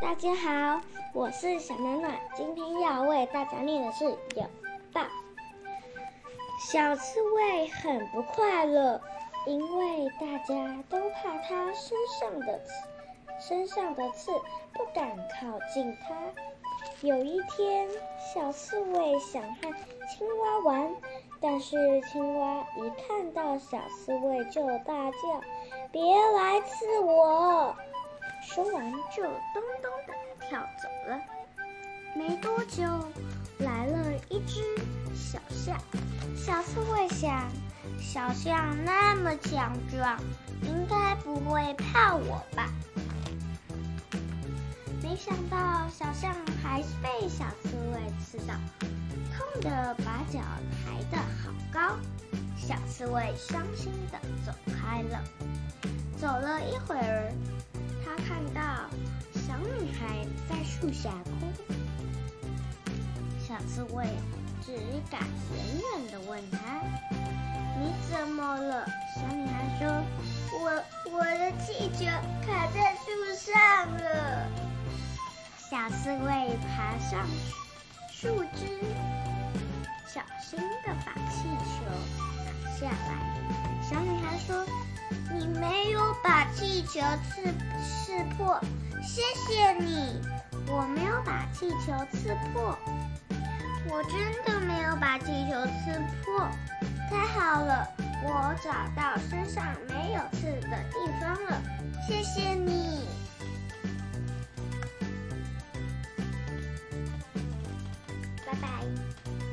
大家好，我是小暖暖，今天要为大家念的是《有报》。小刺猬很不快乐，因为大家都怕它身上的刺，身上的刺不敢靠近它。有一天，小刺猬想和青蛙玩，但是青蛙一看到小刺猬就大叫：“别来刺我！”说完就咚咚的跳走了。没多久，来了一只小象。小刺猬想，小象那么强壮，应该不会怕我吧？没想到小象还是被小刺猬刺到，痛得把脚抬得好高。小刺猬伤心的走开了。走了一会儿。树下哭，小刺猬只敢远远的问她：“你怎么了？”小女孩说：“我我的气球卡在树上了。”小刺猬爬上树枝，小心的把气球拿下来。小女孩说。你没有把气球刺刺破，谢谢你。我没有把气球刺破，我真的没有把气球刺破。太好了，我找到身上没有刺的地方了，谢谢你。